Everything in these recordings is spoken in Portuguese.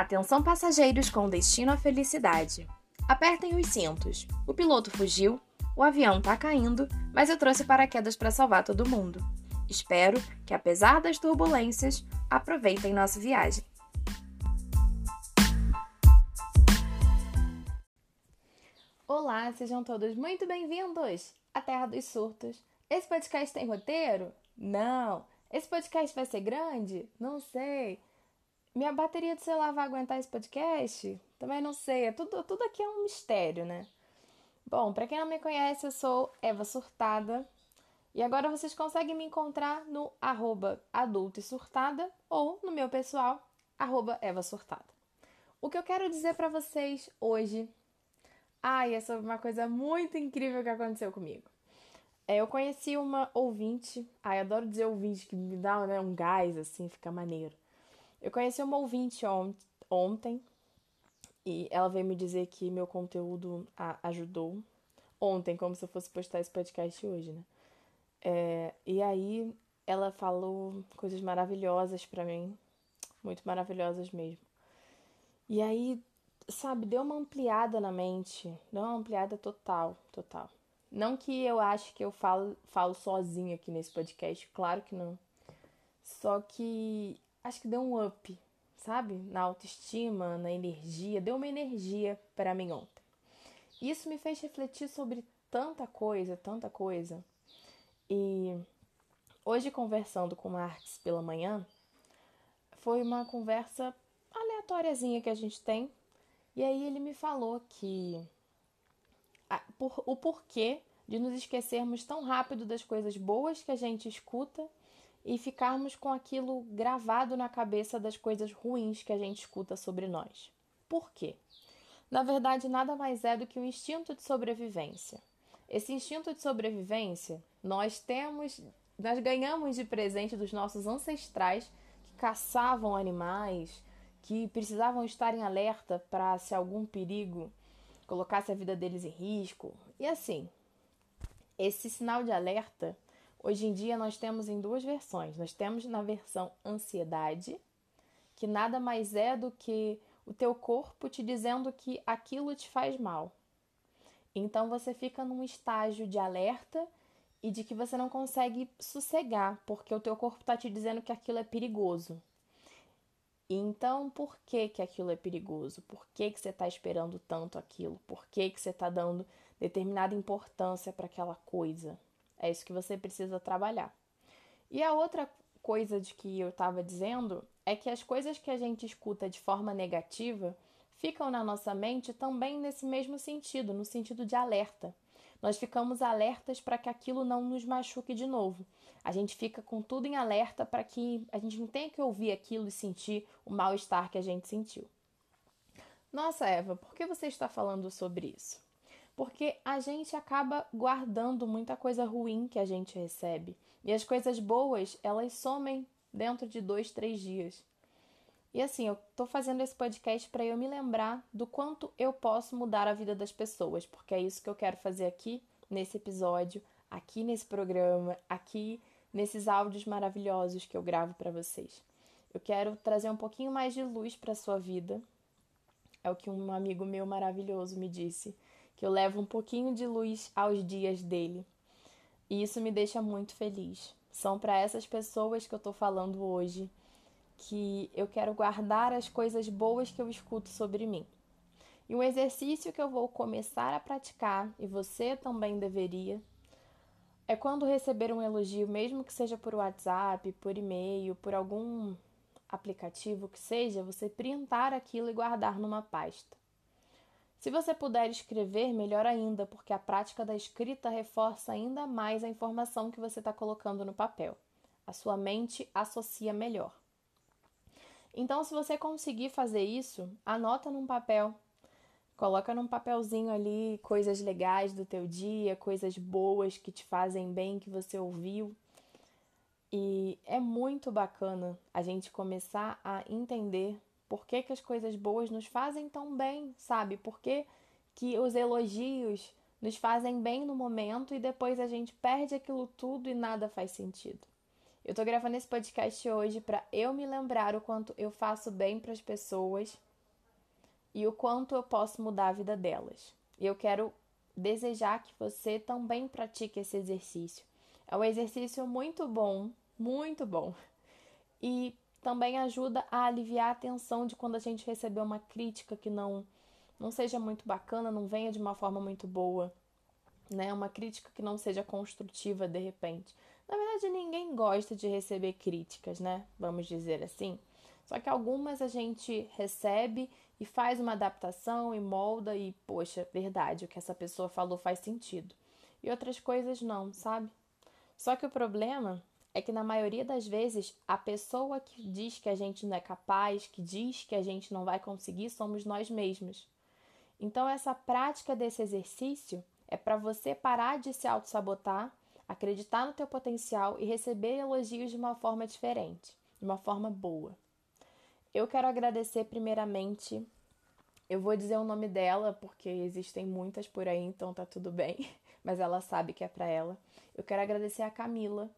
Atenção passageiros com destino à felicidade. Apertem os cintos. O piloto fugiu, o avião tá caindo, mas eu trouxe paraquedas para salvar todo mundo. Espero que, apesar das turbulências, aproveitem nossa viagem. Olá, sejam todos muito bem-vindos à Terra dos Surtos. Esse podcast tem roteiro? Não. Esse podcast vai ser grande? Não sei. Minha bateria do celular vai aguentar esse podcast? Também não sei. É tudo, tudo aqui é um mistério, né? Bom, para quem não me conhece, eu sou Eva Surtada. E agora vocês conseguem me encontrar no arroba adulto e surtada ou no meu pessoal, arroba Eva Surtada. O que eu quero dizer para vocês hoje ai, é sobre uma coisa muito incrível que aconteceu comigo. É, eu conheci uma ouvinte, ai, adoro dizer ouvinte, que me dá né, um gás, assim, fica maneiro. Eu conheci uma ouvinte ont ontem e ela veio me dizer que meu conteúdo a ajudou. Ontem, como se eu fosse postar esse podcast hoje, né? É, e aí ela falou coisas maravilhosas para mim, muito maravilhosas mesmo. E aí, sabe, deu uma ampliada na mente, deu uma ampliada total, total. Não que eu ache que eu falo, falo aqui nesse podcast, claro que não. Só que acho que deu um up, sabe? Na autoestima, na energia, deu uma energia para mim ontem. Isso me fez refletir sobre tanta coisa, tanta coisa. E hoje conversando com o Marx pela manhã, foi uma conversa aleatóriazinha que a gente tem. E aí ele me falou que o porquê de nos esquecermos tão rápido das coisas boas que a gente escuta e ficarmos com aquilo gravado na cabeça das coisas ruins que a gente escuta sobre nós. Por quê? Na verdade, nada mais é do que o instinto de sobrevivência. Esse instinto de sobrevivência nós temos, nós ganhamos de presente dos nossos ancestrais que caçavam animais, que precisavam estar em alerta para se algum perigo colocasse a vida deles em risco. E assim, esse sinal de alerta Hoje em dia nós temos em duas versões. Nós temos na versão ansiedade, que nada mais é do que o teu corpo te dizendo que aquilo te faz mal. Então você fica num estágio de alerta e de que você não consegue sossegar, porque o teu corpo está te dizendo que aquilo é perigoso. Então, por que, que aquilo é perigoso? Por que, que você está esperando tanto aquilo? Por que, que você está dando determinada importância para aquela coisa? É isso que você precisa trabalhar. E a outra coisa de que eu estava dizendo é que as coisas que a gente escuta de forma negativa ficam na nossa mente também nesse mesmo sentido, no sentido de alerta. Nós ficamos alertas para que aquilo não nos machuque de novo. A gente fica com tudo em alerta para que a gente não tenha que ouvir aquilo e sentir o mal-estar que a gente sentiu. Nossa, Eva, por que você está falando sobre isso? Porque a gente acaba guardando muita coisa ruim que a gente recebe. E as coisas boas, elas somem dentro de dois, três dias. E assim, eu tô fazendo esse podcast para eu me lembrar do quanto eu posso mudar a vida das pessoas, porque é isso que eu quero fazer aqui nesse episódio, aqui nesse programa, aqui nesses áudios maravilhosos que eu gravo para vocês. Eu quero trazer um pouquinho mais de luz para sua vida. É o que um amigo meu maravilhoso me disse que eu levo um pouquinho de luz aos dias dele. E isso me deixa muito feliz. São para essas pessoas que eu estou falando hoje que eu quero guardar as coisas boas que eu escuto sobre mim. E um exercício que eu vou começar a praticar, e você também deveria, é quando receber um elogio, mesmo que seja por WhatsApp, por e-mail, por algum aplicativo que seja, você printar aquilo e guardar numa pasta. Se você puder escrever, melhor ainda, porque a prática da escrita reforça ainda mais a informação que você está colocando no papel. A sua mente associa melhor. Então, se você conseguir fazer isso, anota num papel. Coloca num papelzinho ali coisas legais do teu dia, coisas boas que te fazem bem, que você ouviu. E é muito bacana a gente começar a entender por que, que as coisas boas nos fazem tão bem, sabe? Por que, que os elogios nos fazem bem no momento e depois a gente perde aquilo tudo e nada faz sentido. Eu tô gravando esse podcast hoje para eu me lembrar o quanto eu faço bem para as pessoas e o quanto eu posso mudar a vida delas. E eu quero desejar que você também pratique esse exercício. É um exercício muito bom, muito bom. E também ajuda a aliviar a tensão de quando a gente receber uma crítica que não não seja muito bacana, não venha de uma forma muito boa, né? Uma crítica que não seja construtiva de repente. Na verdade, ninguém gosta de receber críticas, né? Vamos dizer assim. Só que algumas a gente recebe e faz uma adaptação e molda e, poxa, verdade, o que essa pessoa falou faz sentido. E outras coisas não, sabe? Só que o problema é que na maioria das vezes a pessoa que diz que a gente não é capaz, que diz que a gente não vai conseguir, somos nós mesmos. Então essa prática desse exercício é para você parar de se auto-sabotar, acreditar no teu potencial e receber elogios de uma forma diferente, de uma forma boa. Eu quero agradecer primeiramente. Eu vou dizer o nome dela porque existem muitas por aí, então tá tudo bem, mas ela sabe que é para ela. Eu quero agradecer a Camila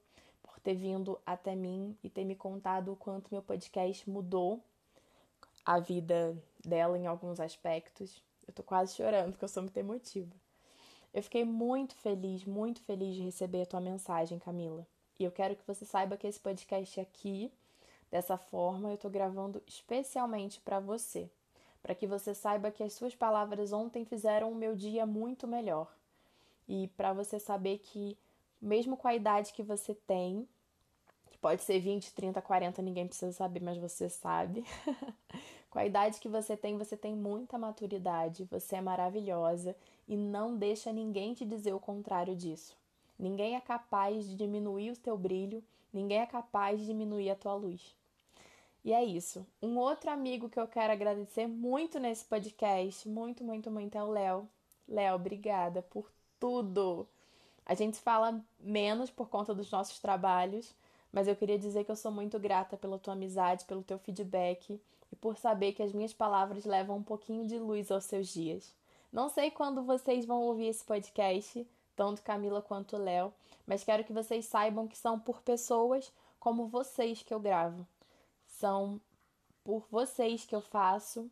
ter vindo até mim e ter me contado o quanto meu podcast mudou a vida dela em alguns aspectos. Eu tô quase chorando porque eu sou muito emotiva. Eu fiquei muito feliz, muito feliz de receber a tua mensagem, Camila. E eu quero que você saiba que esse podcast aqui Dessa forma, eu estou gravando especialmente para você, para que você saiba que as suas palavras ontem fizeram o meu dia muito melhor. E para você saber que, mesmo com a idade que você tem, que pode ser 20, 30, 40, ninguém precisa saber, mas você sabe. com a idade que você tem, você tem muita maturidade, você é maravilhosa e não deixa ninguém te dizer o contrário disso. Ninguém é capaz de diminuir o teu brilho, ninguém é capaz de diminuir a tua luz. E é isso. Um outro amigo que eu quero agradecer muito nesse podcast, muito, muito, muito, é o Léo. Léo, obrigada por tudo. A gente fala menos por conta dos nossos trabalhos, mas eu queria dizer que eu sou muito grata pela tua amizade, pelo teu feedback e por saber que as minhas palavras levam um pouquinho de luz aos seus dias. Não sei quando vocês vão ouvir esse podcast, tanto Camila quanto Léo, mas quero que vocês saibam que são por pessoas como vocês que eu gravo são por vocês que eu faço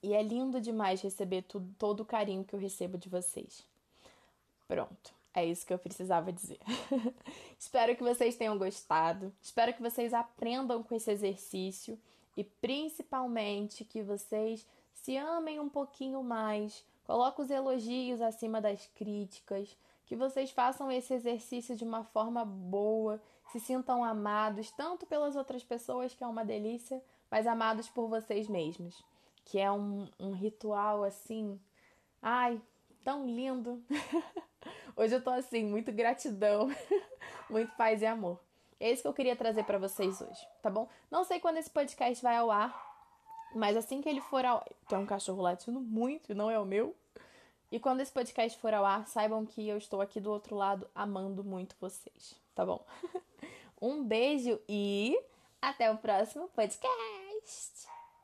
e é lindo demais receber tudo, todo o carinho que eu recebo de vocês. Pronto, é isso que eu precisava dizer. Espero que vocês tenham gostado. Espero que vocês aprendam com esse exercício e principalmente que vocês se amem um pouquinho mais. Coloque os elogios acima das críticas, que vocês façam esse exercício de uma forma boa se sintam amados tanto pelas outras pessoas, que é uma delícia, mas amados por vocês mesmos, que é um, um ritual assim, ai, tão lindo. Hoje eu tô assim, muito gratidão, muito paz e amor. É isso que eu queria trazer para vocês hoje, tá bom? Não sei quando esse podcast vai ao ar, mas assim que ele for ao tem um cachorro latindo muito, não é o meu. E quando esse podcast for ao ar, saibam que eu estou aqui do outro lado amando muito vocês, tá bom? Um beijo e até o próximo podcast.